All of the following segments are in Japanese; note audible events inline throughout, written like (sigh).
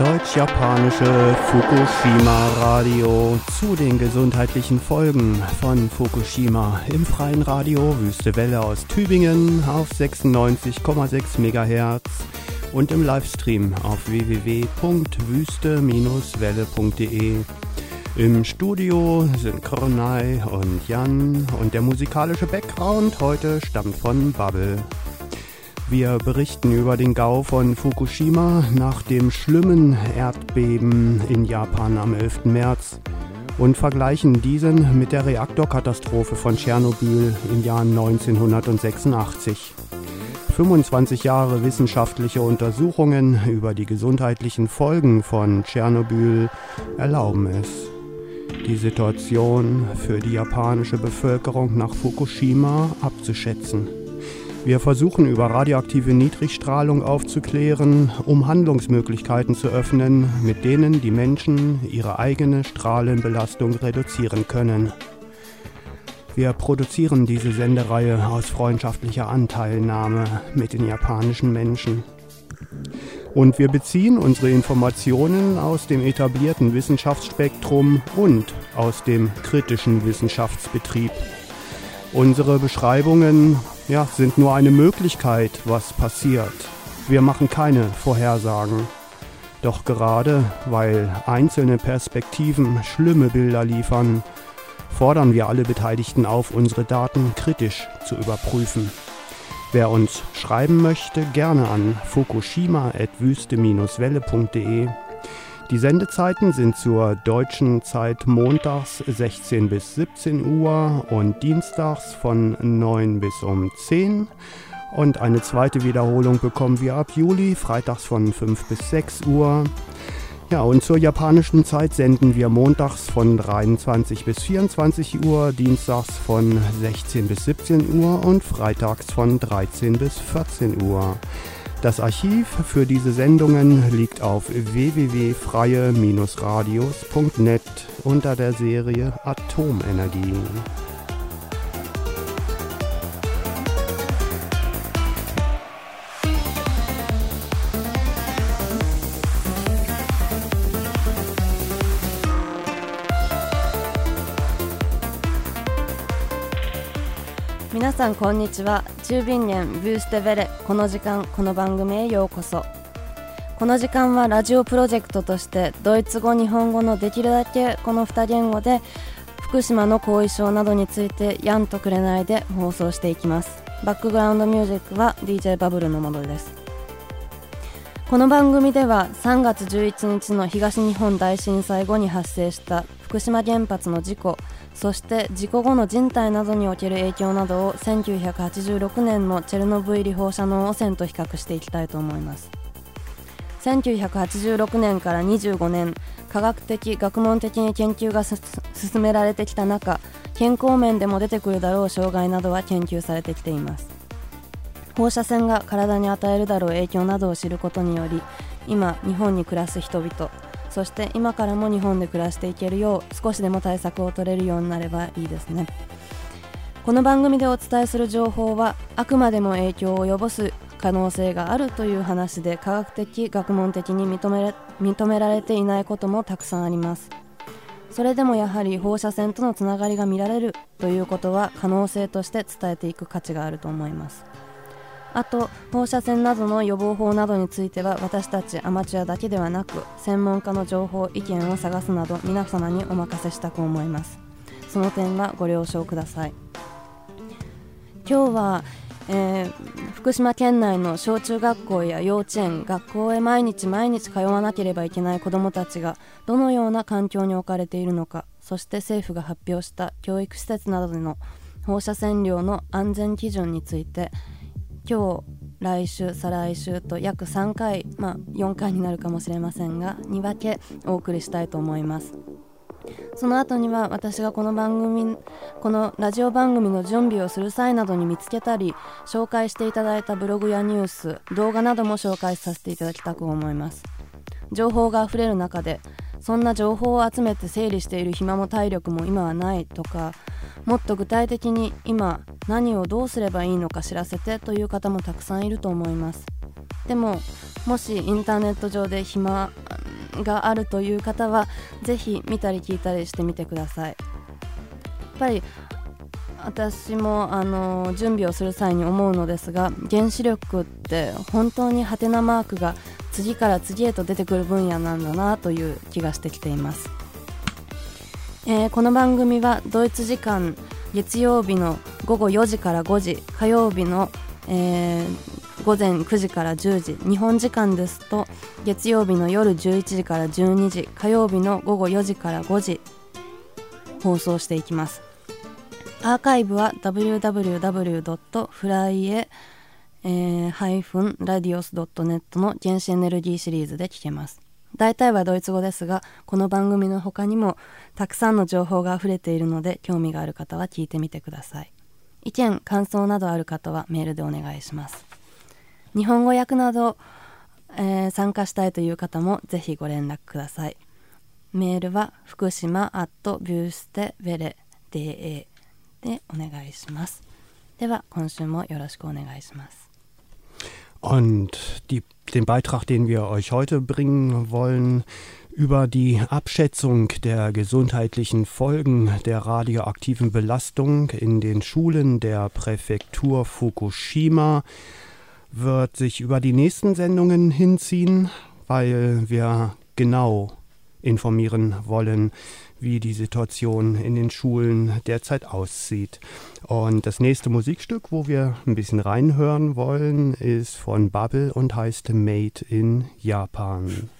deutsch-japanische Fukushima Radio zu den gesundheitlichen Folgen von Fukushima im freien Radio Wüste Welle aus Tübingen auf 96,6 MHz und im Livestream auf www.wüste-welle.de. Im Studio sind Koronai und Jan und der musikalische Background heute stammt von Bubble. Wir berichten über den Gau von Fukushima nach dem schlimmen Erdbeben in Japan am 11. März und vergleichen diesen mit der Reaktorkatastrophe von Tschernobyl im Jahr 1986. 25 Jahre wissenschaftliche Untersuchungen über die gesundheitlichen Folgen von Tschernobyl erlauben es, die Situation für die japanische Bevölkerung nach Fukushima abzuschätzen. Wir versuchen über radioaktive Niedrigstrahlung aufzuklären, um Handlungsmöglichkeiten zu öffnen, mit denen die Menschen ihre eigene Strahlenbelastung reduzieren können. Wir produzieren diese Sendereihe aus freundschaftlicher Anteilnahme mit den japanischen Menschen. Und wir beziehen unsere Informationen aus dem etablierten Wissenschaftsspektrum und aus dem kritischen Wissenschaftsbetrieb. Unsere Beschreibungen ja, sind nur eine Möglichkeit, was passiert. Wir machen keine Vorhersagen. Doch gerade weil einzelne Perspektiven schlimme Bilder liefern, fordern wir alle Beteiligten auf, unsere Daten kritisch zu überprüfen. Wer uns schreiben möchte, gerne an fukushima.wüste-welle.de die Sendezeiten sind zur deutschen Zeit montags 16 bis 17 Uhr und dienstags von 9 bis um 10 und eine zweite Wiederholung bekommen wir ab Juli, freitags von 5 bis 6 Uhr. Ja, und zur japanischen Zeit senden wir montags von 23 bis 24 Uhr, dienstags von 16 bis 17 Uhr und freitags von 13 bis 14 Uhr. Das Archiv für diese Sendungen liegt auf www.freie-radios.net unter der Serie Atomenergie. 皆さんこんにちは。中便連ブーステベレこの時間この番組へようこそ。この時間はラジオプロジェクトとしてドイツ語日本語のできるだけこの2言語で福島の後遺症などについてやんとくれないで放送していきます。バックグラウンドミュージックは DJ バブルのものです。この番組では3月11日の東日本大震災後に発生した福島原発の事故そして事故後の人体などにおける影響などを1986年のチェルノブイリ放射能汚染と比較していきたいと思います。1986年から25年科学的学問的に研究が進められてきた中健康面でも出てくるだろう障害などは研究されてきています。放射線が体に与えるだろう影響などを知ることにより今日本に暮らす人々そして今からも日本で暮らしていけるよう少しでも対策を取れるようになればいいですね。この番組でお伝えする情報はあくまでも影響を及ぼす可能性があるという話で科学的学問的に認め認められていないこともたくさんあります。それでもやはり放射線とのつながりが見られるということは可能性として伝えていく価値があると思います。あと放射線などの予防法などについては私たちアマチュアだけではなく専門家の情報意見を探すなど皆様にお任せしたく思います。その点はご了承ください。今日は、えー、福島県内の小中学校や幼稚園学校へ毎日毎日通わなければいけない子どもたちがどのような環境に置かれているのかそして政府が発表した教育施設などでの放射線量の安全基準について今日来週再来週と約3回まあ4回になるかもしれませんがに分けお送りしたいと思います。その後には私がこの番組このラジオ番組の準備をする際などに見つけたり紹介していただいたブログやニュース動画なども紹介させていただきたく思います。情報があふれる中でそんな情報を集めて整理している暇も体力も今はないとかもっと具体的に今何をどうすればいいのか知らせてという方もたくさんいると思います。でももしインターネット上で暇があるという方は是非見たり聞いたりしてみてください。やっぱり私もあの準備をする際に思うのですが原子力って本当にハテナマークが次から次へと出てくる分野なんだなという気がしてきています、えー、この番組はドイツ時間月曜日の午後4時から5時火曜日の、えー、午前9時から10時日本時間ですと月曜日の夜11時から12時火曜日の午後4時から5時放送していきます。アーカイブは www.flye-radios.net の原子エネルギーシリーズで聞けます。大体はドイツ語ですがこの番組の他にもたくさんの情報があふれているので興味がある方は聞いてみてください。意見感想などある方はメールでお願いします。日本語訳など、えー、参加したいという方もぜひご連絡ください。メールは福島 at ビューステベレ DA でお願いしますでは今週もよろしくお願いします Und die, den Beitrag, den wir euch heute bringen wollen, über die Abschätzung der gesundheitlichen Folgen der radioaktiven Belastung in den Schulen der Präfektur Fukushima, wird sich über die nächsten Sendungen hinziehen, weil wir genau informieren wollen, wie die Situation in den Schulen derzeit aussieht. Und das nächste Musikstück, wo wir ein bisschen reinhören wollen, ist von Bubble und heißt Made in Japan.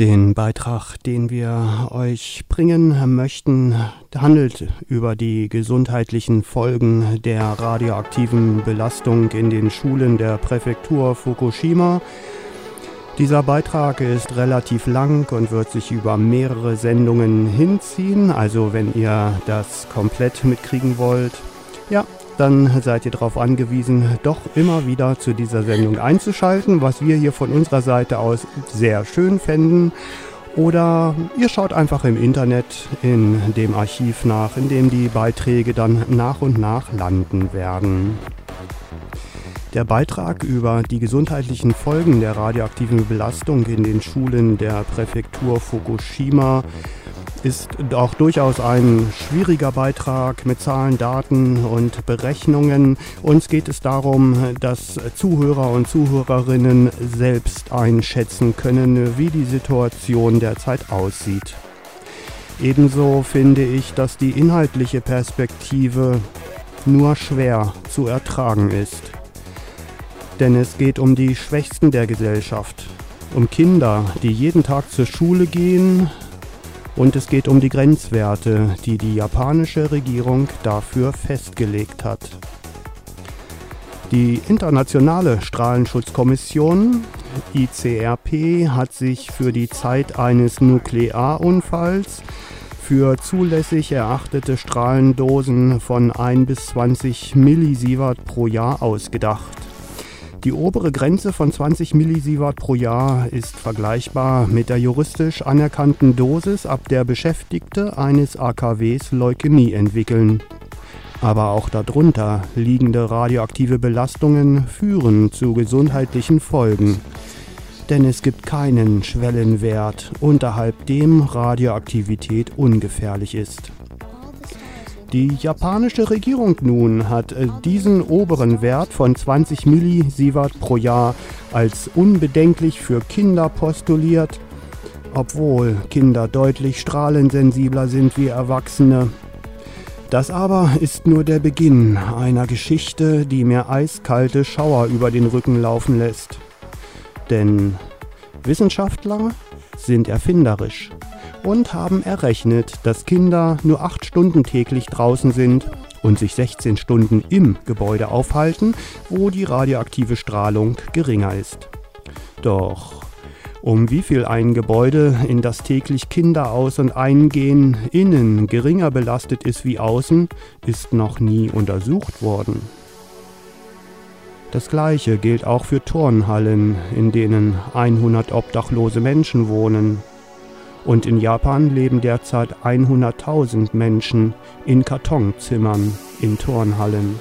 Den Beitrag, den wir euch bringen möchten, handelt über die gesundheitlichen Folgen der radioaktiven Belastung in den Schulen der Präfektur Fukushima. Dieser Beitrag ist relativ lang und wird sich über mehrere Sendungen hinziehen. Also wenn ihr das komplett mitkriegen wollt, ja, dann seid ihr darauf angewiesen, doch immer wieder zu dieser Sendung einzuschalten, was wir hier von unserer Seite aus sehr schön fänden. Oder ihr schaut einfach im Internet in dem Archiv nach, in dem die Beiträge dann nach und nach landen werden. Der Beitrag über die gesundheitlichen Folgen der radioaktiven Belastung in den Schulen der Präfektur Fukushima ist auch durchaus ein schwieriger Beitrag mit Zahlen, Daten und Berechnungen. Uns geht es darum, dass Zuhörer und Zuhörerinnen selbst einschätzen können, wie die Situation derzeit aussieht. Ebenso finde ich, dass die inhaltliche Perspektive nur schwer zu ertragen ist. Denn es geht um die Schwächsten der Gesellschaft, um Kinder, die jeden Tag zur Schule gehen, und es geht um die Grenzwerte, die die japanische Regierung dafür festgelegt hat. Die Internationale Strahlenschutzkommission ICRP hat sich für die Zeit eines Nuklearunfalls für zulässig erachtete Strahlendosen von 1 bis 20 Millisievert pro Jahr ausgedacht. Die obere Grenze von 20 Millisievert pro Jahr ist vergleichbar mit der juristisch anerkannten Dosis, ab der Beschäftigte eines AKWs Leukämie entwickeln. Aber auch darunter liegende radioaktive Belastungen führen zu gesundheitlichen Folgen. Denn es gibt keinen Schwellenwert, unterhalb dem Radioaktivität ungefährlich ist. Die japanische Regierung nun hat äh, diesen oberen Wert von 20 Millisievert pro Jahr als unbedenklich für Kinder postuliert, obwohl Kinder deutlich strahlensensibler sind wie Erwachsene. Das aber ist nur der Beginn einer Geschichte, die mir eiskalte Schauer über den Rücken laufen lässt. Denn Wissenschaftler sind erfinderisch und haben errechnet, dass Kinder nur acht Stunden täglich draußen sind und sich 16 Stunden im Gebäude aufhalten, wo die radioaktive Strahlung geringer ist. Doch um wie viel ein Gebäude, in das täglich Kinder aus und eingehen, innen geringer belastet ist wie außen, ist noch nie untersucht worden. Das gleiche gilt auch für Turnhallen, in denen 100 obdachlose Menschen wohnen. und in Japan leben derzeit 100.000 Menschen in Kartonzimmern, in Turnhallen.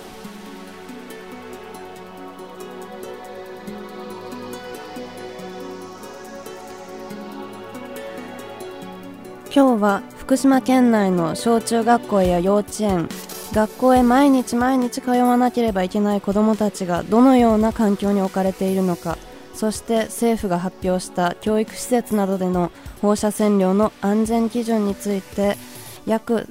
Heute は福島県内の小中学校や幼稚園、学校へ毎日毎日通わなければいけない子どもたちがどのような環境に置かれているのかそして政府が発表した教育施設などでの放射線量の安全基準について約、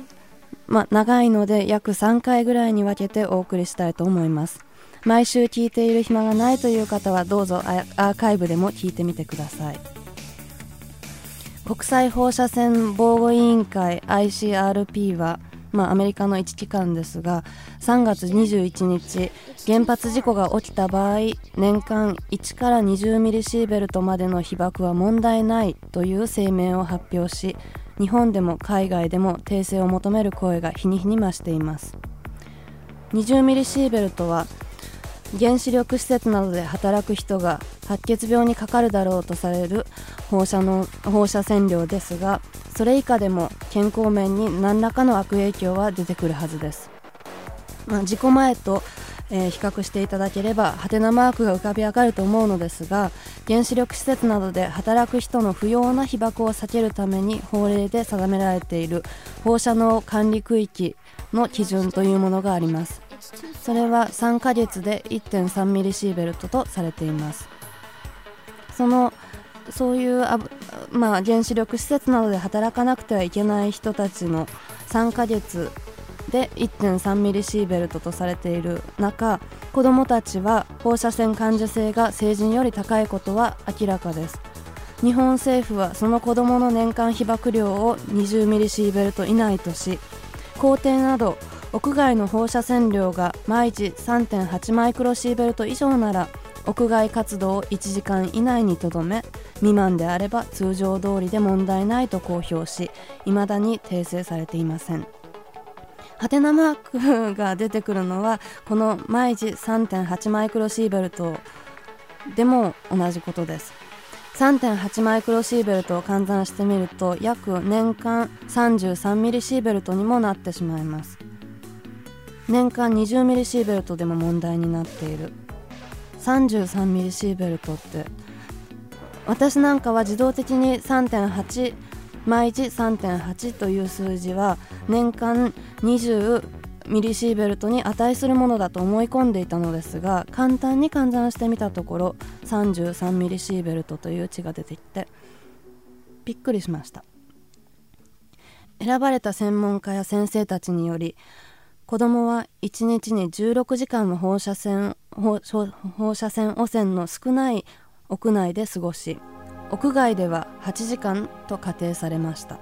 ま、長いので約3回ぐらいに分けてお送りしたいと思います。毎週聞いている暇がないという方はどうぞアーカイブでも聞いてみてください。国際放射線防護委員会 ICRP はまあ、アメリカの1機関ですが3月21日原発事故が起きた場合年間1から20ミリシーベルトまでの被爆は問題ないという声明を発表し日本でも海外でも訂正を求める声が日に日に増しています。20ミリシーベルトは原子力施設などで働く人が白血病にかかるだろうとされる放射の放射線量ですがそれ以下でも健康面に何らかの悪影響は出てくるはずです、まあ、事故前と、えー、比較していただければハテナマークが浮かび上がると思うのですが原子力施設などで働く人の不要な被爆を避けるために法令で定められている放射能管理区域の基準というものがあります。それは3ヶ月で1.3ミリシーベルトとされています。そのそういうあ、まあ、原子力施設などで働かなくてはいけない人たちの3ヶ月で1.3ミリシーベルトとされている中子どもたちは放射線感受性が成人より高いことは明らかです。日本政府はその子どもの年間被爆量を20ミリシーベルト以内とし校庭など屋外の放射線量が毎時3.8マイクロシーベルト以上なら屋外活動を1時間以内にとどめ未満であれば通常通りで問題ないと公表し未だに訂正されていません。ハテナマークが出てくるのはこの毎時3.8マイクロシーベルトでも同じことです。3.8マイクロシーベルトを換算してみると約年間33ミリシーベルトにもなってしまいます。年間20ミリシーベルトでも問題になっている。33ミリシーベルトって。私なんかは自動的に3.8毎時3.8という数字は年間20ミリシーベルトに値するものだと思い込んでいたのですが簡単に換算してみたところ33ミリシーベルトという値が出てきてびっくりしました。選ばれた専門家や先生たちにより子供は1日に16時間の放射線放射線汚染の少ない屋内で過ごし屋外では8時間と仮定されました。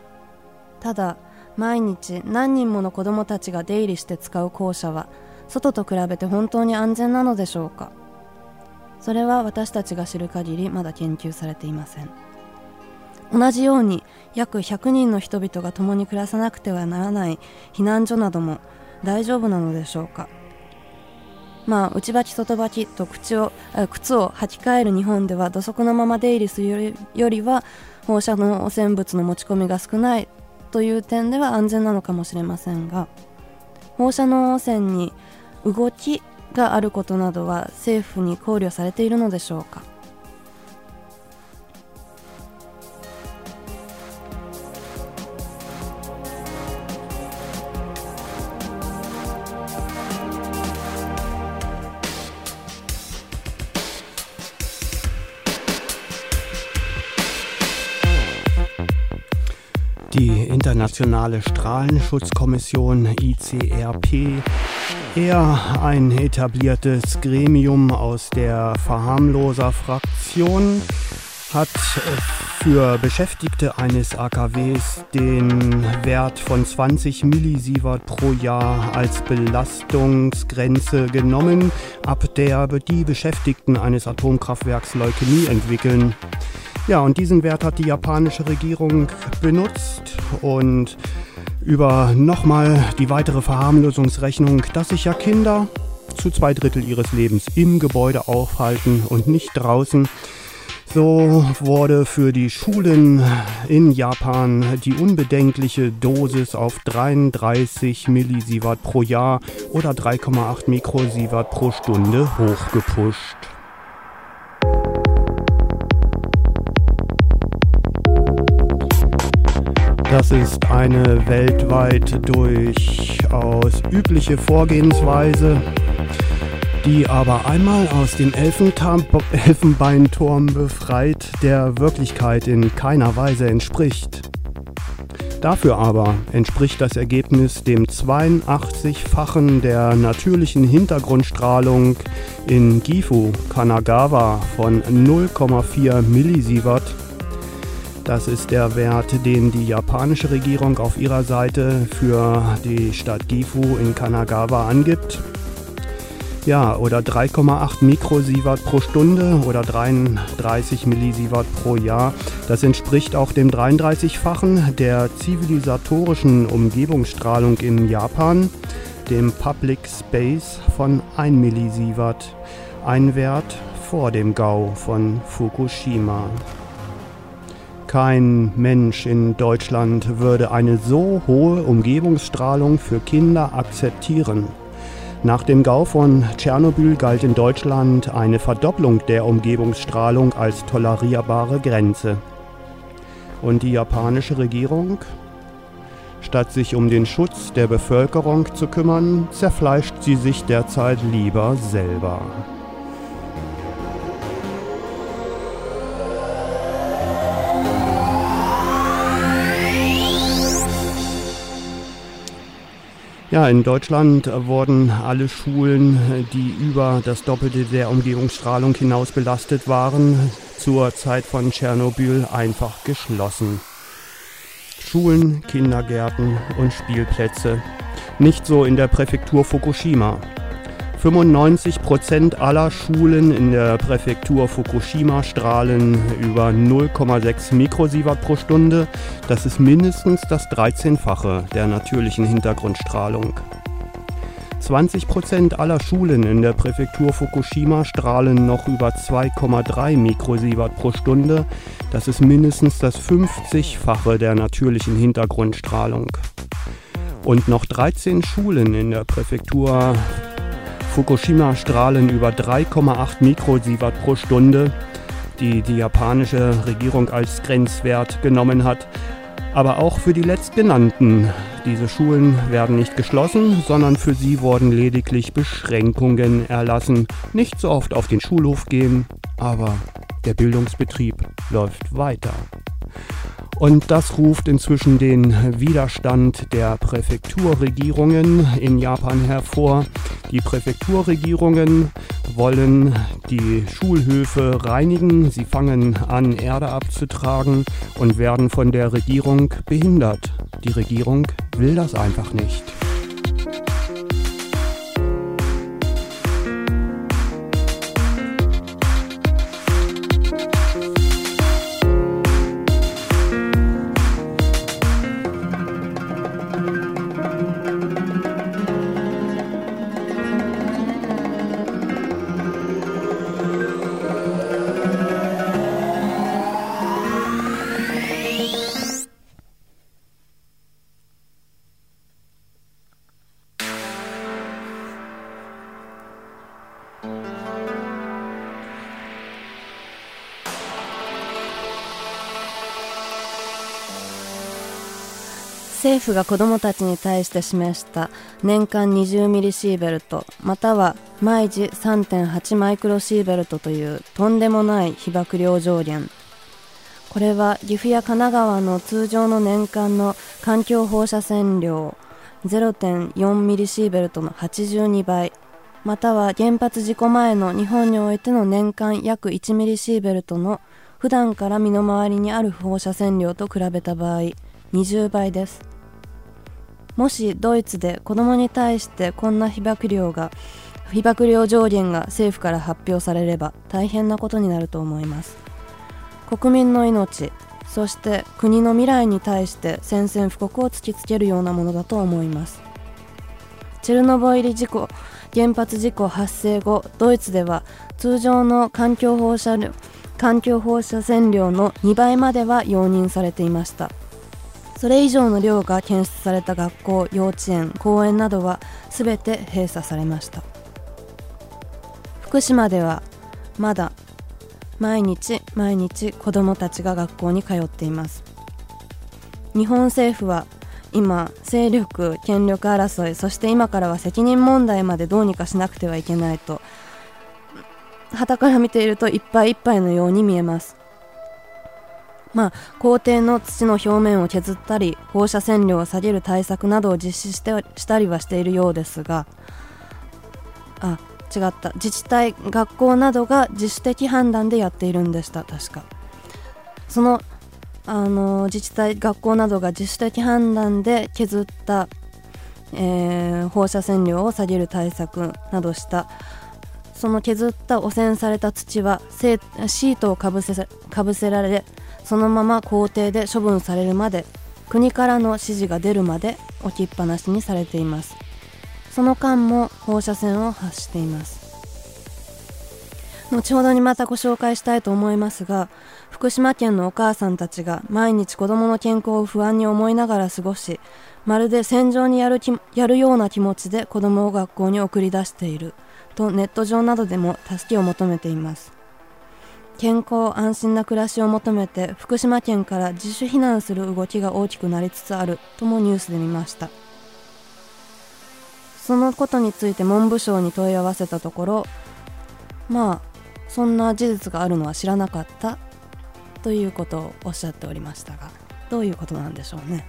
ただ毎日何人もの子どもたちが出入りして使う校舎は外と比べて本当に安全なのでしょうか。それは私たちが知る限りまだ研究されていません。同じように約100人の人々が共に暮らさなくてはならない避難所なども大丈夫なのでしょうか？まあ内履き外履きと口を靴を履き替える日本では土足のまま出入りするよりは放射能汚染物の持ち込みが少ないという点では安全なのかもしれませんが放射能汚染に動きがあることなどは政府に考慮されているのでしょうか？Die Internationale Strahlenschutzkommission ICRP, eher ein etabliertes Gremium aus der Verharmloser-Fraktion, hat für Beschäftigte eines AKWs den Wert von 20 Millisievert pro Jahr als Belastungsgrenze genommen, ab der die Beschäftigten eines Atomkraftwerks Leukämie entwickeln. Ja, und diesen Wert hat die japanische Regierung benutzt und über nochmal die weitere Verharmlosungsrechnung, dass sich ja Kinder zu zwei Drittel ihres Lebens im Gebäude aufhalten und nicht draußen. So wurde für die Schulen in Japan die unbedenkliche Dosis auf 33 Millisievert pro Jahr oder 3,8 Mikrosievert pro Stunde hochgepusht. Das ist eine weltweit durchaus übliche Vorgehensweise, die aber einmal aus dem Elfenbeinturm befreit der Wirklichkeit in keiner Weise entspricht. Dafür aber entspricht das Ergebnis dem 82-fachen der natürlichen Hintergrundstrahlung in Gifu, Kanagawa von 0,4 Millisievert. Das ist der Wert, den die japanische Regierung auf ihrer Seite für die Stadt Gifu in Kanagawa angibt. Ja, oder 3,8 Mikrosievert pro Stunde oder 33 Millisievert pro Jahr. Das entspricht auch dem 33-fachen der zivilisatorischen Umgebungsstrahlung in Japan, dem Public Space von 1 Millisievert. Ein Wert vor dem Gau von Fukushima. Kein Mensch in Deutschland würde eine so hohe Umgebungsstrahlung für Kinder akzeptieren. Nach dem Gau von Tschernobyl galt in Deutschland eine Verdopplung der Umgebungsstrahlung als tolerierbare Grenze. Und die japanische Regierung? Statt sich um den Schutz der Bevölkerung zu kümmern, zerfleischt sie sich derzeit lieber selber. Ja, in Deutschland wurden alle Schulen, die über das Doppelte der Umgebungsstrahlung hinaus belastet waren, zur Zeit von Tschernobyl einfach geschlossen. Schulen, Kindergärten und Spielplätze. Nicht so in der Präfektur Fukushima. 95 Prozent aller Schulen in der Präfektur Fukushima strahlen über 0,6 Mikrosievert pro Stunde. Das ist mindestens das 13-fache der natürlichen Hintergrundstrahlung. 20 Prozent aller Schulen in der Präfektur Fukushima strahlen noch über 2,3 Mikrosievert pro Stunde. Das ist mindestens das 50-fache der natürlichen Hintergrundstrahlung. Und noch 13 Schulen in der Präfektur Fukushima strahlen über 3,8 Mikrosievert pro Stunde, die die japanische Regierung als Grenzwert genommen hat. Aber auch für die letztgenannten. Diese Schulen werden nicht geschlossen, sondern für sie wurden lediglich Beschränkungen erlassen. Nicht so oft auf den Schulhof gehen, aber der Bildungsbetrieb läuft weiter. Und das ruft inzwischen den Widerstand der Präfekturregierungen in Japan hervor. Die Präfekturregierungen wollen die Schulhöfe reinigen. Sie fangen an, Erde abzutragen und werden von der Regierung behindert. Die Regierung will das einfach nicht. が子どもたちに対して示した年間20ミリシーベルトまたは毎時3.8マイクロシーベルトというとんでもない被曝量上限これは岐阜や神奈川の通常の年間の環境放射線量0.4ミリシーベルトの82倍または原発事故前の日本においての年間約1ミリシーベルトの普段から身の回りにある放射線量と比べた場合20倍です。もしドイツで子供に対してこんな被曝量が被曝量上限が政府から発表されれば大変なことになると思います。国民の命そして国の未来に対して宣戦布告を突きつけるようなものだと思います。チェルノボイリ事故原発事故発生後ドイツでは通常の環境放射環境放射線量の2倍までは容認されていました。それ以上の量が検出された学校幼稚園公園などは全て閉鎖されました。福島ではまだ毎日毎日子どもたちが学校に通っています。日本政府は今勢力権力争いそして今からは責任問題までどうにかしなくてはいけないと旗から見ているといっぱいいっぱいのように見えます。まあ校庭の土の表面を削ったり放射線量を下げる対策などを実施してしたりはしているようですがあ違った。自治体学校などが自主的判断でやっているんでした。確か。そのあの自治体学校などが自主的判断で削った、えー、放射線量を下げる対策などした。その削った汚染された土はシートをかぶせかぶせられそのまま校庭で処分されるまで国からの指示が出るまで置きっぱなしにされています。その間も放射線を発しています。後ほどにまたご紹介したいと思いますが福島県のお母さんたちが毎日子供の健康を不安に思いながら過ごしまるで戦場にやるやるような気持ちで子供を学校に送り出しているとネット上などでも助けを求めています。健康安心な暮らしを求めて福島県から自主避難する動きが大きくなりつつあるともニュースで見ましたそのことについて文部省に問い合わせたところまあそんな事実があるのは知らなかったということをおっしゃっておりましたがどういうことなんでしょうね。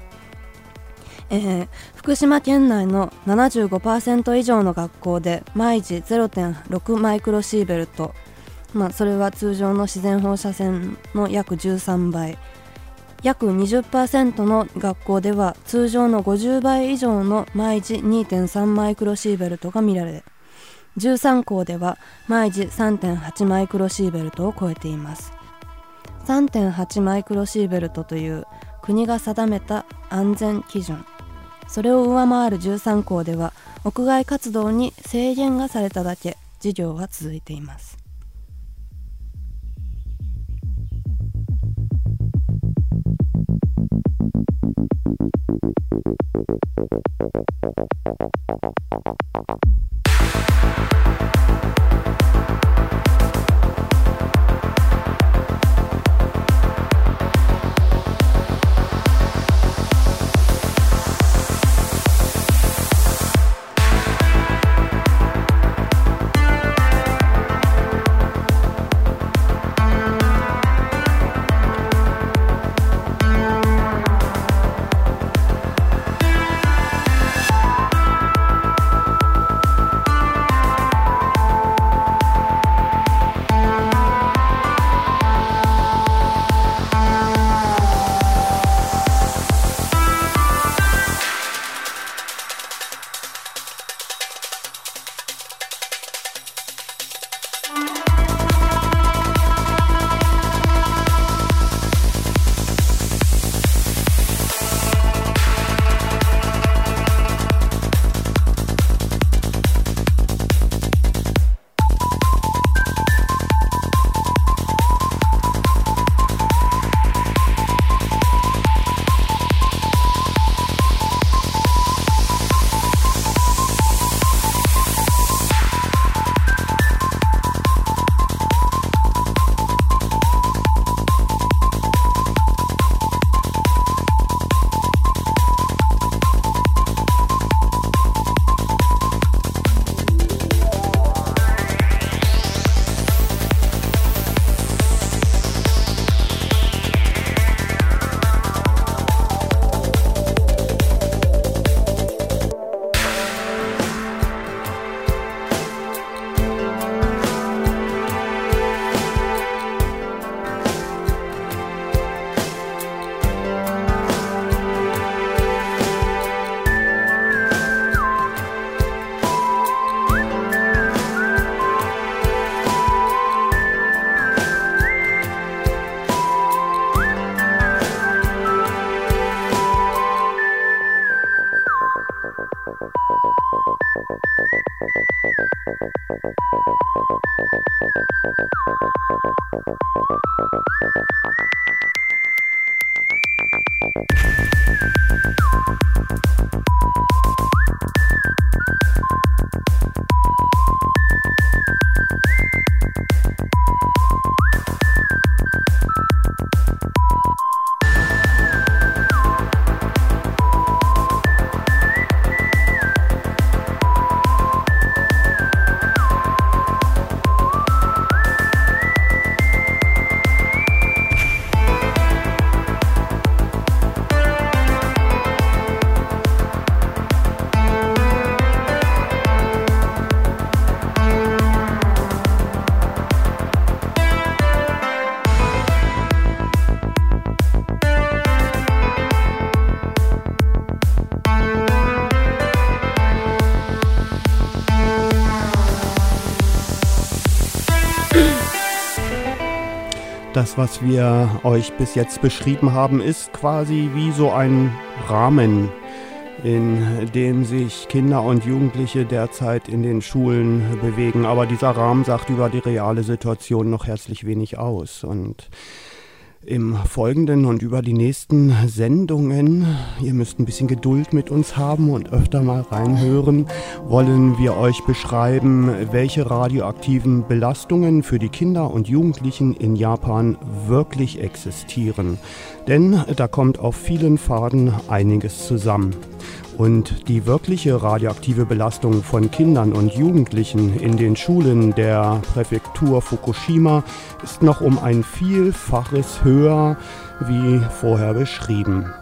えー、福島県内の75%以上の学校で毎時0.6マイクロシーベルト、まあ、それは通常の自然放射線の約13倍。約20%の学校では通常の50倍以上の毎時2.3マイクロシーベルトが見られ13校では毎時3.8マイクロシーベルトを超えています。3.8マイクロシーベルトという国が定めた安全基準。それを上回る13校では屋外活動に制限がされただけ授業は続いています。Thank you. Das, was wir euch bis jetzt beschrieben haben, ist quasi wie so ein Rahmen, in dem sich Kinder und Jugendliche derzeit in den Schulen bewegen. Aber dieser Rahmen sagt über die reale Situation noch herzlich wenig aus. Und im Folgenden und über die nächsten Sendungen, ihr müsst ein bisschen Geduld mit uns haben und öfter mal reinhören, wollen wir euch beschreiben, welche radioaktiven Belastungen für die Kinder und Jugendlichen in Japan wirklich existieren. Denn da kommt auf vielen Faden einiges zusammen. Und die wirkliche radioaktive Belastung von Kindern und Jugendlichen in den Schulen der Präfektur Fukushima ist noch um ein Vielfaches höher wie vorher beschrieben.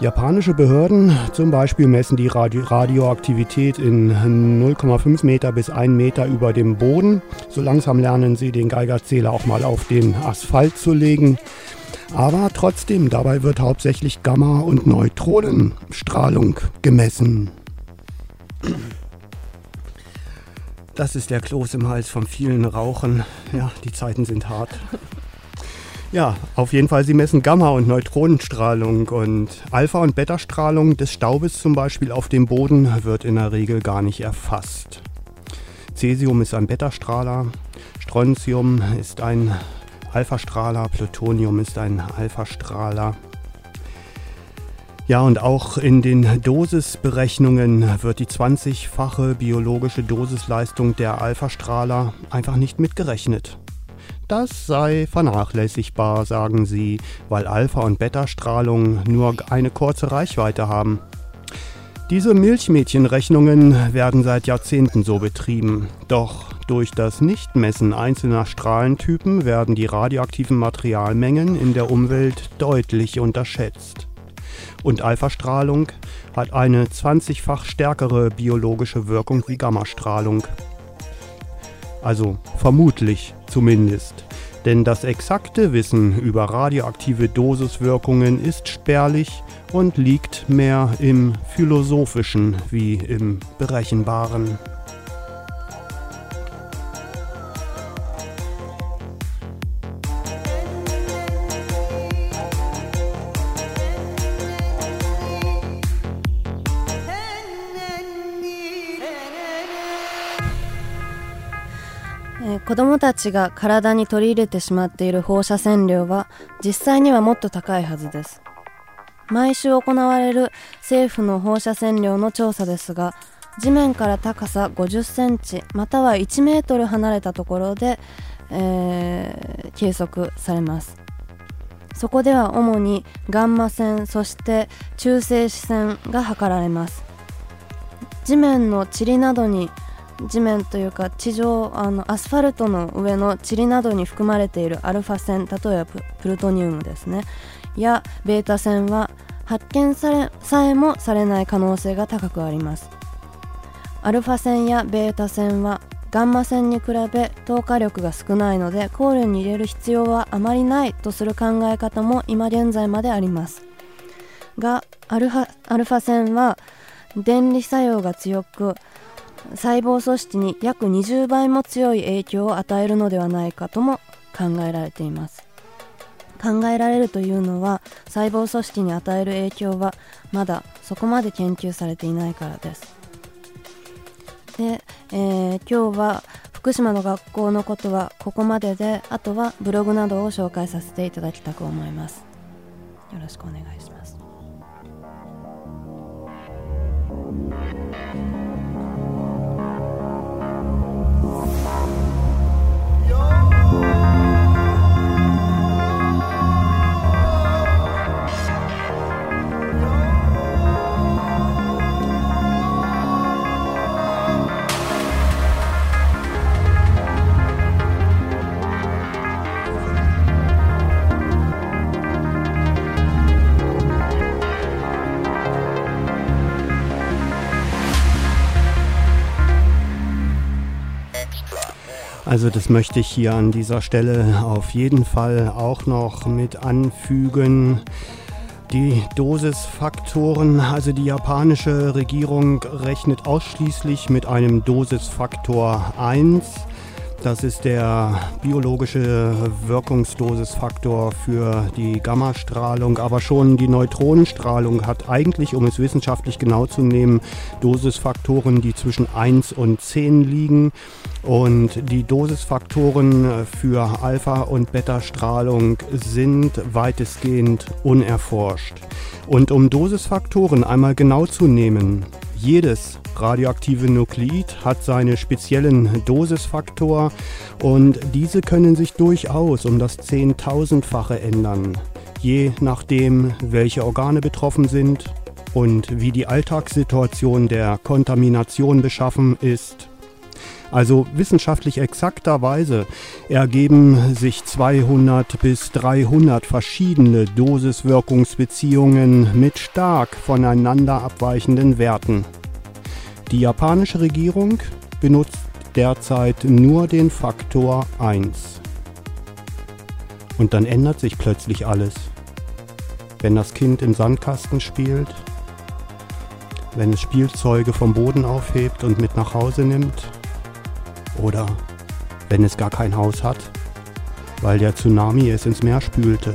Japanische Behörden zum Beispiel messen die Radio Radioaktivität in 0,5 Meter bis 1 Meter über dem Boden. So langsam lernen sie den Geigerzähler auch mal auf den Asphalt zu legen. Aber trotzdem, dabei wird hauptsächlich Gamma- und Neutronenstrahlung gemessen. Das ist der Kloß im Hals vom vielen Rauchen. Ja, die Zeiten sind hart. Ja, auf jeden Fall, sie messen Gamma- und Neutronenstrahlung und Alpha- und Beta-Strahlung des Staubes zum Beispiel auf dem Boden wird in der Regel gar nicht erfasst. Cäsium ist ein Beta-Strahler, Strontium ist ein Alpha-Strahler, Plutonium ist ein Alpha-Strahler. Ja, und auch in den Dosisberechnungen wird die 20-fache biologische Dosisleistung der Alpha-Strahler einfach nicht mitgerechnet. Das sei vernachlässigbar, sagen sie, weil Alpha- und Beta-Strahlung nur eine kurze Reichweite haben. Diese Milchmädchenrechnungen werden seit Jahrzehnten so betrieben. Doch durch das Nichtmessen einzelner Strahlentypen werden die radioaktiven Materialmengen in der Umwelt deutlich unterschätzt. Und Alpha-Strahlung hat eine 20-fach stärkere biologische Wirkung wie Gammastrahlung. Also vermutlich zumindest. Denn das exakte Wissen über radioaktive Dosiswirkungen ist spärlich und liegt mehr im philosophischen wie im berechenbaren. 子どもたちが体に取り入れてしまっている放射線量は実際にはもっと高いはずです。毎週行われる政府の放射線量の調査ですが地面から高さ50センチまたは1メートル離れたところで、えー計測されます。そこでは主にガンマ線そして中性子線が測られます。地面の塵などに地面というか地上あのアスファルトの上の塵などに含まれているアルファ線例えばププルトニウムですね。やベータ線は発見されさえもされない可能性が高くありますアルファ線やベータ線はガンマ線に比べ透過力が少ないので考慮に入れる必要はあまりないとする考え方も今現在までありますがアルファアルファ線は電離作用が強く細胞組織に約20倍も強い影響を与えるのではないかとも考えられています。考えられるというのは細胞組織に与える影響はまだそこまで研究されていないからです。で、えー今日は福島の学校のことはここまでであとはブログなどを紹介させていただきたく思います。よろしくお願いします「Also das möchte ich hier an dieser Stelle auf jeden Fall auch noch mit anfügen. Die Dosisfaktoren, also die japanische Regierung rechnet ausschließlich mit einem Dosisfaktor 1. Das ist der biologische Wirkungsdosisfaktor für die Gammastrahlung, aber schon die Neutronenstrahlung hat eigentlich, um es wissenschaftlich genau zu nehmen, Dosisfaktoren, die zwischen 1 und 10 liegen. Und die Dosisfaktoren für Alpha- und Beta-Strahlung sind weitestgehend unerforscht. Und um Dosisfaktoren einmal genau zu nehmen, jedes radioaktive Nuklid hat seine speziellen Dosisfaktor und diese können sich durchaus um das Zehntausendfache ändern, je nachdem, welche Organe betroffen sind und wie die Alltagssituation der Kontamination beschaffen ist. Also wissenschaftlich exakterweise ergeben sich 200 bis 300 verschiedene Dosiswirkungsbeziehungen mit stark voneinander abweichenden Werten. Die japanische Regierung benutzt derzeit nur den Faktor 1. Und dann ändert sich plötzlich alles. Wenn das Kind im Sandkasten spielt, wenn es Spielzeuge vom Boden aufhebt und mit nach Hause nimmt, oder wenn es gar kein Haus hat, weil der Tsunami es ins Meer spülte.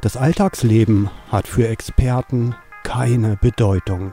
Das Alltagsleben hat für Experten keine Bedeutung.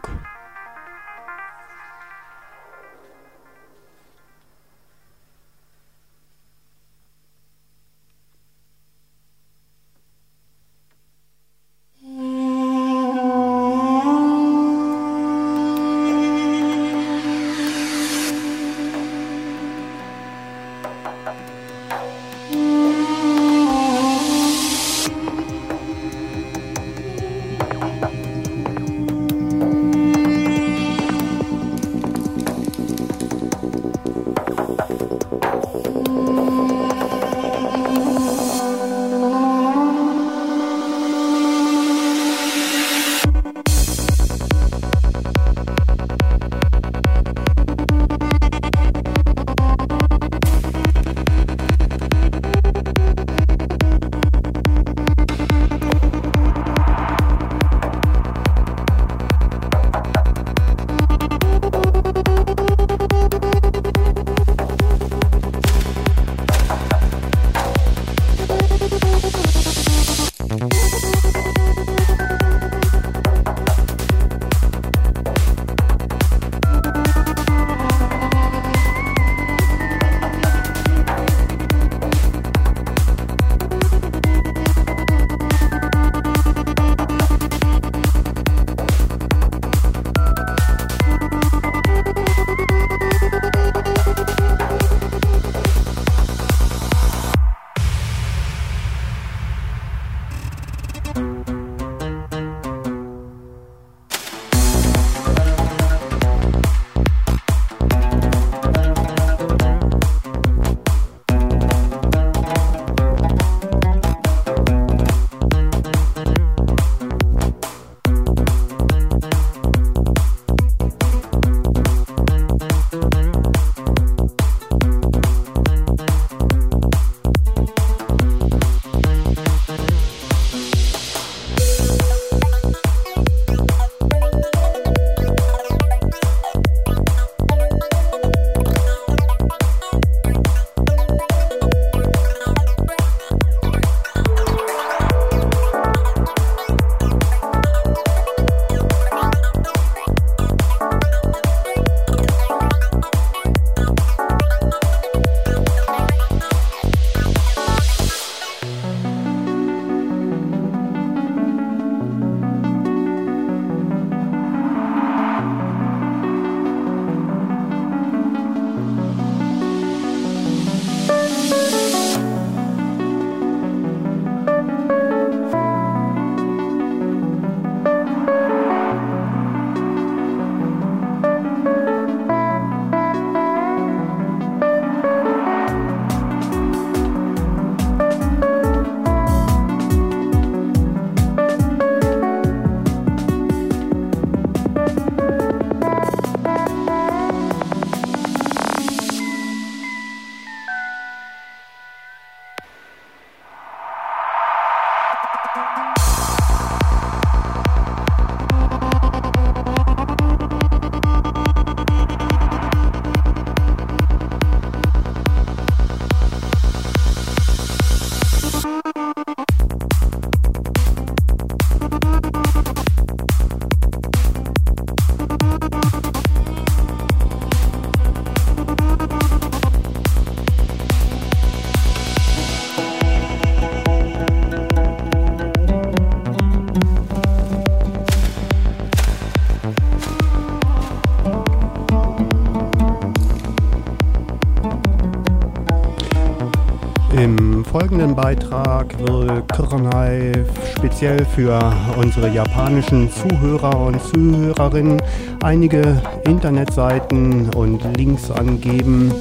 Beitrag will Kuranai speziell für unsere japanischen Zuhörer und Zuhörerinnen einige Internetseiten und Links angeben,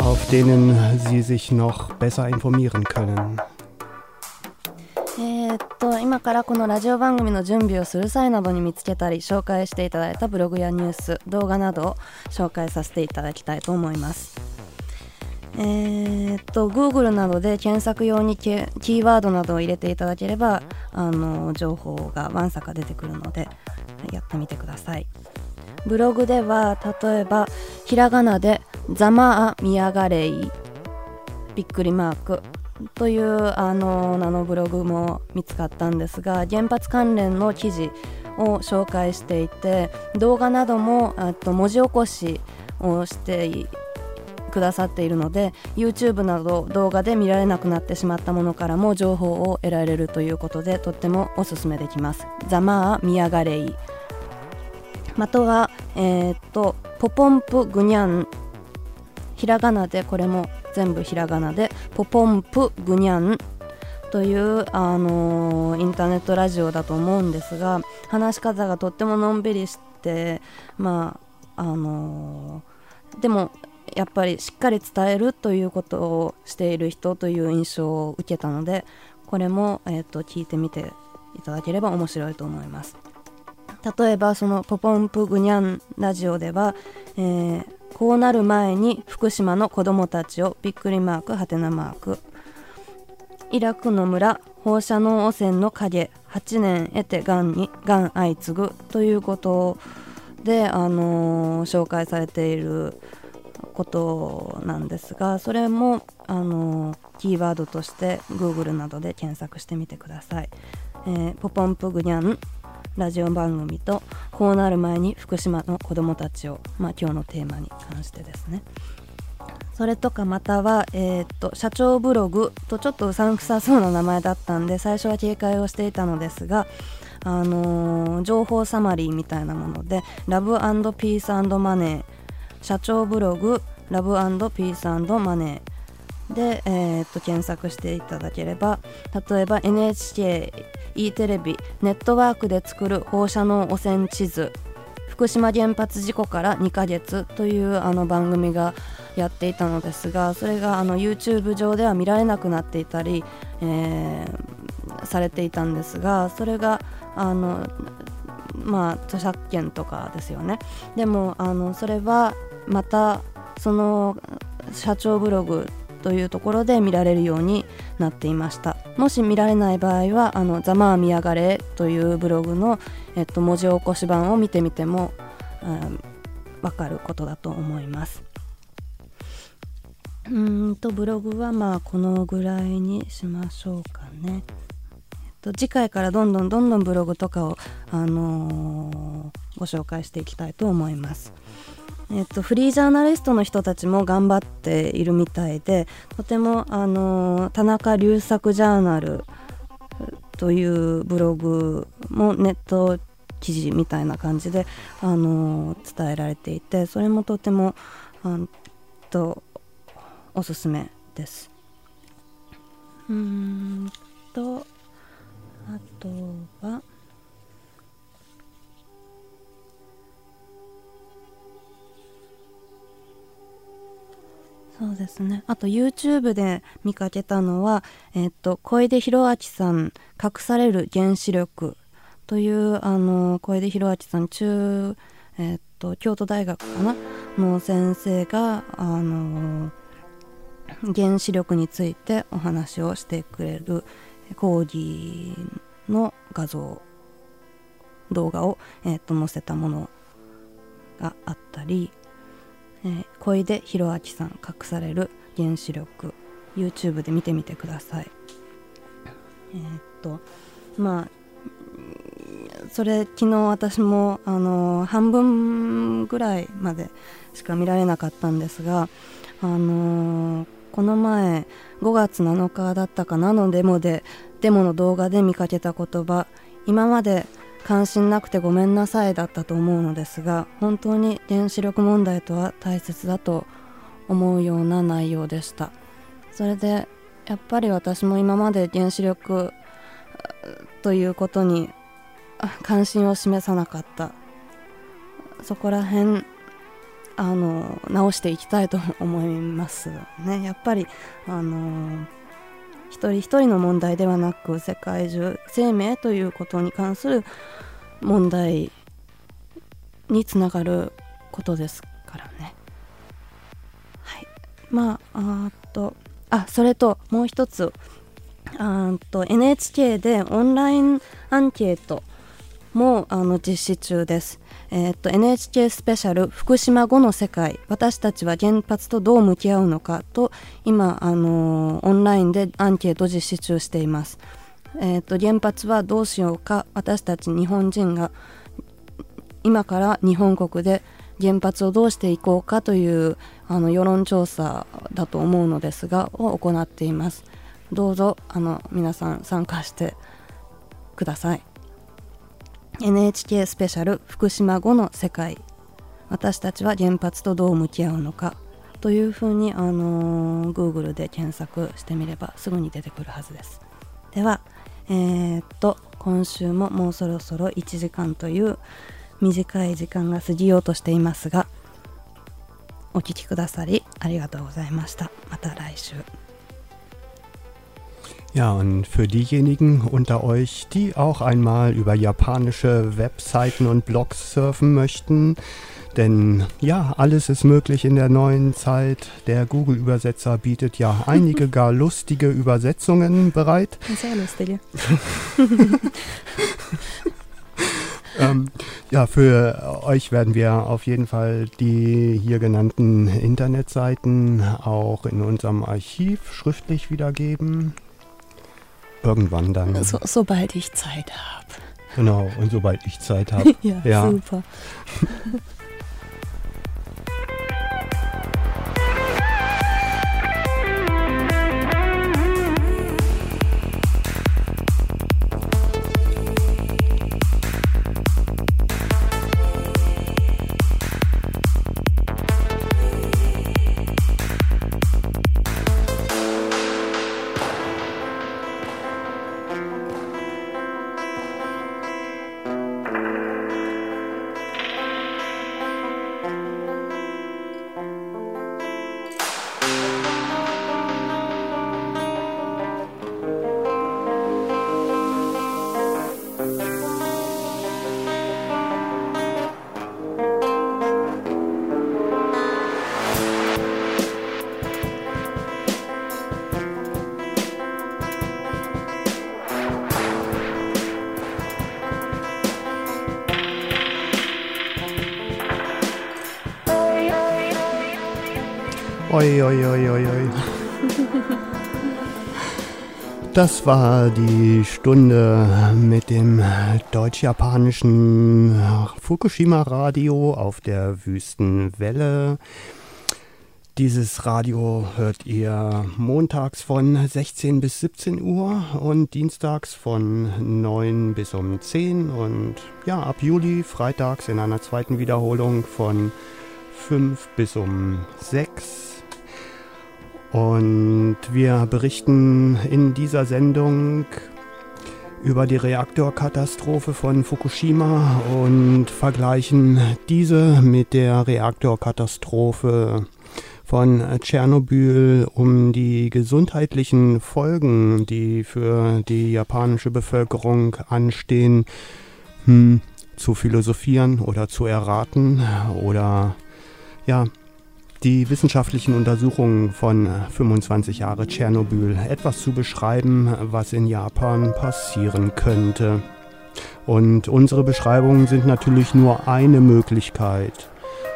auf denen sie sich noch besser informieren können. えーっと今からこのラジオ番組の準備をする際などに見つけたり紹介していただいたブログやニュース動画などを紹介させていただきたいと思います えーっと Google などで検索用にキーワードなどを入れていただければあの情報がわんさか出てくるのでやってみてください。ブログでは例えばひらがなで「ざまあみやがれい」びっくりマークというあの名のブログも見つかったんですが原発関連の記事を紹介していて動画などもあと文字起こしをしていくださっているので YouTube など動画で見られなくなってしまったものからも情報を得られるということでとってもおすすめできます。ザマーミヤガレイまたは、えーっとポポンプグニャンひらがなでこれも全部ひらがなでポポンプグニャンという、あのーインターネットラジオだと思うんですが話し方がとってものんびりしてまああのーでもやっぱりしっかり伝えるということをしている人という印象を受けたのでこれも、えー、と聞いてみていただければ面白いと思います。例えばそのポポンプグニャンラジオでは、えーこうなる前に福島の子供たちをびっくりマークはてなマーク。イラクの村放射能汚染の影8年得てがんにがん相次ぐということで、あのー紹介されていることなんですがそれも、あのキーワードとして Google などで検索してみてください。えーポポンプグニャンラジオ番組とこうなる前に福島の子どもたちを、まあ、今日のテーマに関してですねそれとかまたは、えーっと社長ブログとちょっとうさんくさそうな名前だったんで最初は警戒をしていたのですが、あのー情報サマリーみたいなものでラブピースマネー社長ブログラブピースマネー。で、えーっと検索していただければ例えば NHK、E テレビネットワークで作る放射能汚染地図福島原発事故から2ヶ月というあの番組がやっていたのですがそれがあの YouTube 上では見られなくなっていたり、えーされていたんですがそれがあのまあ著作権とかですよね。でもあのそれはまたその社長ブログというところで見られるようになっていましたもし見られない場合は「あのざまあみやがれ」というブログの、えっと、文字起こし版を見てみても、うんわかることだと思いますうんとブログはまあこのぐらいにしましょうかね。えっと次回からどんどんどんどんブログとかを、あのーご紹介していきたいと思います。えっと、フリージャーナリストの人たちも頑張っているみたいでとても、あの田中流作ジャーナルというブログもネット記事みたいな感じで、あの伝えられていてそれもとてもあとおすすめです。うーんとあとはそうですね。あと YouTube で見かけたのは、えっと小出弘明さん「隠される原子力」というあの小出弘明さん中、えっと京都大学かな？の先生があの原子力についてお話をしてくれる講義の画像動画を、えっと載せたものがあったり、えー小出弘明さん隠される原子力。YouTube で見てみてください。えーっとまあそれ昨日私もあの半分ぐらいまでしか見られなかったんですがあのこの前5月7日だったかなのデモでデモの動画で見かけた言葉今まで関心なくてごめんなさいだったと思うのですが本当に原子力問題とは大切だと思うような内容でした。それでやっぱり私も今まで原子力ということに関心を示さなかった。そこら辺あの直していきたいと思いますね。やっぱりあの一人一人の問題ではなく世界中生命ということに関する問題につながることですからねはいまああとあそれともう一つあと NHK でオンラインアンケートもあの実施中です。えー、っと NHK スペシャル福島後の世界私たちは原発とどう向き合うのかと今、あのー、オンラインでアンケート実施中しています。えー、っと原発はどうしようか私たち日本人が今から日本国で原発をどうしていこうかというあの世論調査だと思うのですがを行っています。どうぞあの皆さん参加してください。NHK スペシャル福島後の世界。私たちは原発とどう向き合うのか。というふうに、あのー、Google で検索してみればすぐに出てくるはずです。ではえー、っと今週ももうそろそろ1時間という短い時間が過ぎようとしていますがお聴きくださりありがとうございました。また来週。Ja, und für diejenigen unter euch, die auch einmal über japanische Webseiten und Blogs surfen möchten, denn ja, alles ist möglich in der neuen Zeit. Der Google-Übersetzer bietet ja (laughs) einige gar lustige Übersetzungen bereit. Sehr lustige. (laughs) ähm, ja, für euch werden wir auf jeden Fall die hier genannten Internetseiten auch in unserem Archiv schriftlich wiedergeben irgendwann dann. So, sobald ich Zeit habe. Genau, und sobald ich Zeit habe. (laughs) ja, ja, super. (laughs) Oi, oi, oi, oi, oi. Das war die Stunde mit dem deutsch-japanischen Fukushima-Radio auf der Wüstenwelle. Dieses Radio hört ihr montags von 16 bis 17 Uhr und dienstags von 9 bis um 10 und ja, ab Juli freitags in einer zweiten Wiederholung von 5 bis um 6 und wir berichten in dieser Sendung über die Reaktorkatastrophe von Fukushima und vergleichen diese mit der Reaktorkatastrophe von Tschernobyl, um die gesundheitlichen Folgen, die für die japanische Bevölkerung anstehen, hm, zu philosophieren oder zu erraten oder ja, die wissenschaftlichen Untersuchungen von 25 Jahre Tschernobyl etwas zu beschreiben, was in Japan passieren könnte. Und unsere Beschreibungen sind natürlich nur eine Möglichkeit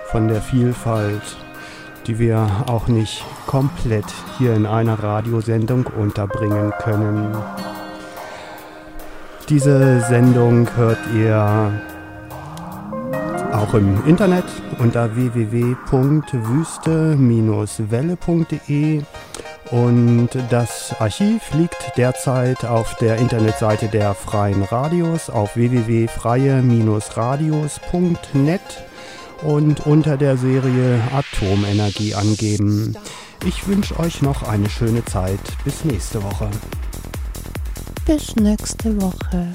von der Vielfalt, die wir auch nicht komplett hier in einer Radiosendung unterbringen können. Diese Sendung hört ihr auch im Internet unter www.wüste-welle.de und das Archiv liegt derzeit auf der Internetseite der Freien Radios auf www.freie-radios.net und unter der Serie Atomenergie angeben. Ich wünsche euch noch eine schöne Zeit. Bis nächste Woche. Bis nächste Woche.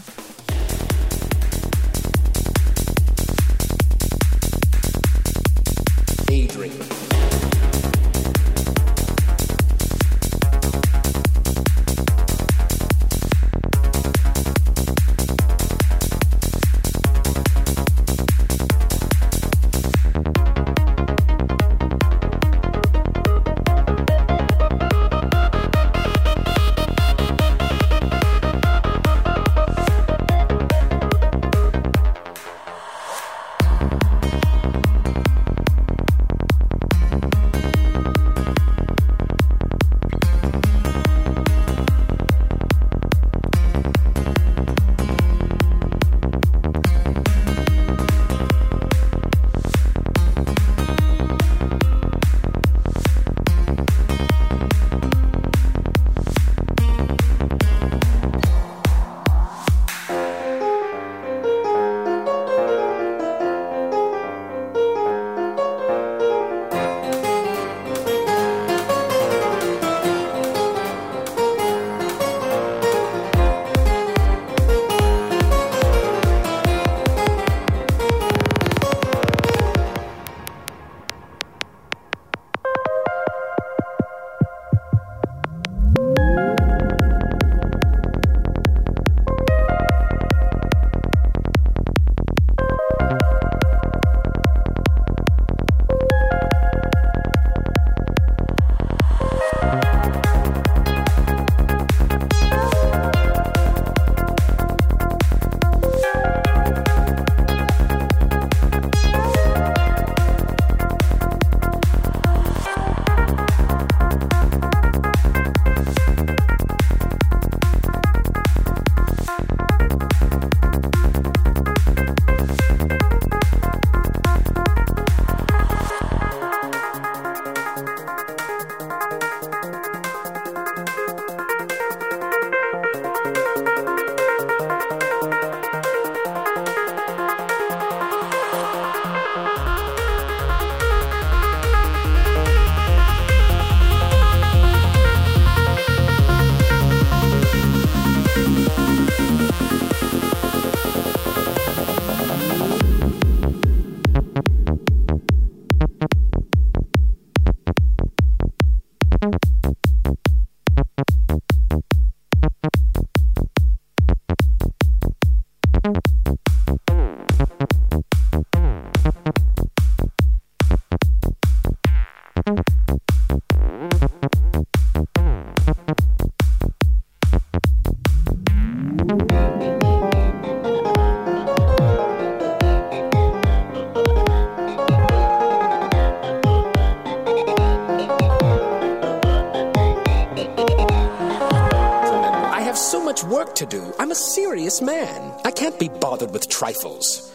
Serious man. I can't be bothered with trifles.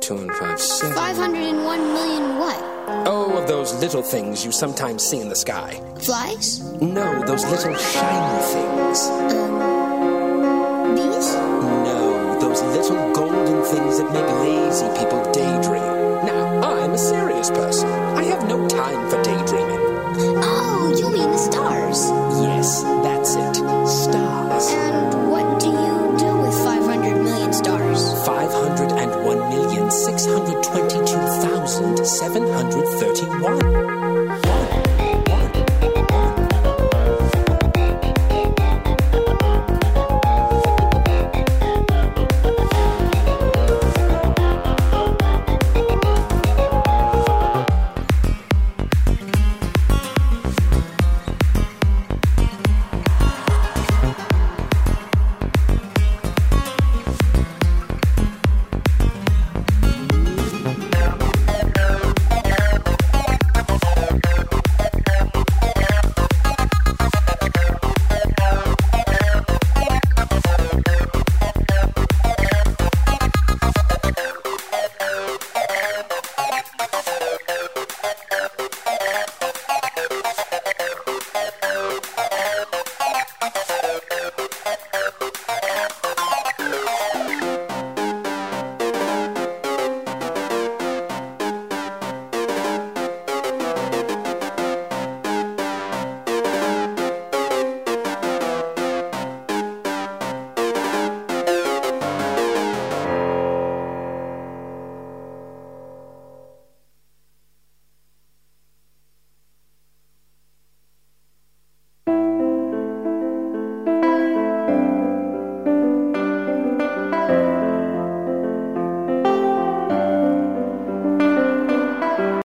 Two and five, seven. 501 million what? Oh, of those little things you sometimes see in the sky. Flies? No, those little shiny things. Um, Bees? No, those little golden things that make lazy people daydream. Now, I'm a serious person. I have no time for daydreaming.